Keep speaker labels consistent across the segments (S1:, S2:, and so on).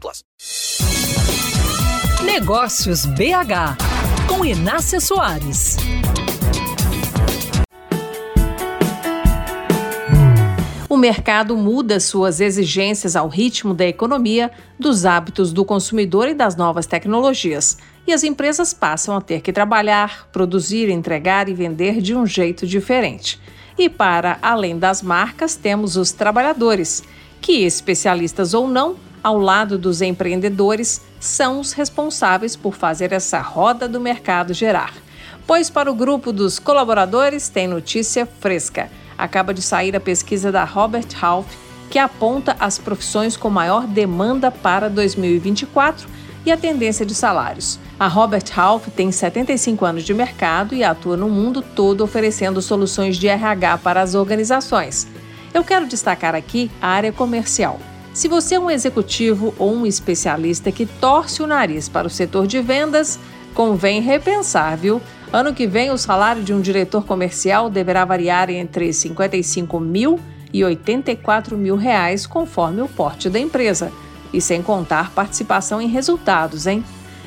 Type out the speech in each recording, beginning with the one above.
S1: plus.
S2: Negócios BH com Inácia Soares.
S3: O mercado muda suas exigências ao ritmo da economia, dos hábitos do consumidor e das novas tecnologias e as empresas passam a ter que trabalhar, produzir, entregar e vender de um jeito diferente. E para além das marcas, temos os trabalhadores, que, especialistas ou não, ao lado dos empreendedores, são os responsáveis por fazer essa roda do mercado gerar. Pois para o grupo dos colaboradores tem notícia fresca. Acaba de sair a pesquisa da Robert Half, que aponta as profissões com maior demanda para 2024 e a tendência de salários. A Robert Half tem 75 anos de mercado e atua no mundo todo oferecendo soluções de RH para as organizações. Eu quero destacar aqui a área comercial. Se você é um executivo ou um especialista que torce o nariz para o setor de vendas, convém repensar, viu? Ano que vem, o salário de um diretor comercial deverá variar entre 55 mil e 84 mil reais, conforme o porte da empresa. E sem contar participação em resultados, hein?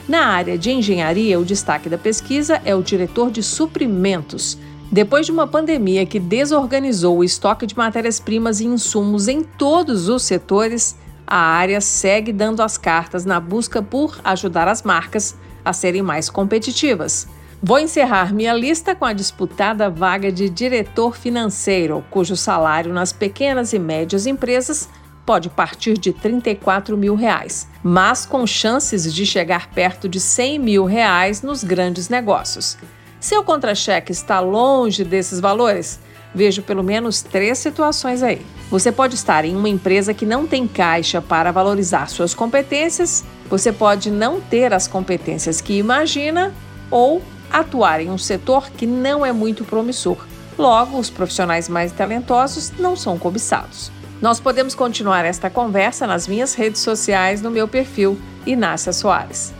S3: Na área de engenharia, o destaque da pesquisa é o diretor de suprimentos. Depois de uma pandemia que desorganizou o estoque de matérias-primas e insumos em todos os setores, a área segue dando as cartas na busca por ajudar as marcas a serem mais competitivas. Vou encerrar minha lista com a disputada vaga de diretor financeiro, cujo salário nas pequenas e médias empresas pode partir de 34 mil reais, mas com chances de chegar perto de 100 mil reais nos grandes negócios. Seu contra-cheque está longe desses valores? Vejo pelo menos três situações aí. Você pode estar em uma empresa que não tem caixa para valorizar suas competências, você pode não ter as competências que imagina ou atuar em um setor que não é muito promissor. Logo, os profissionais mais talentosos não são cobiçados. Nós podemos continuar esta conversa nas minhas redes sociais no meu perfil Inácia Soares.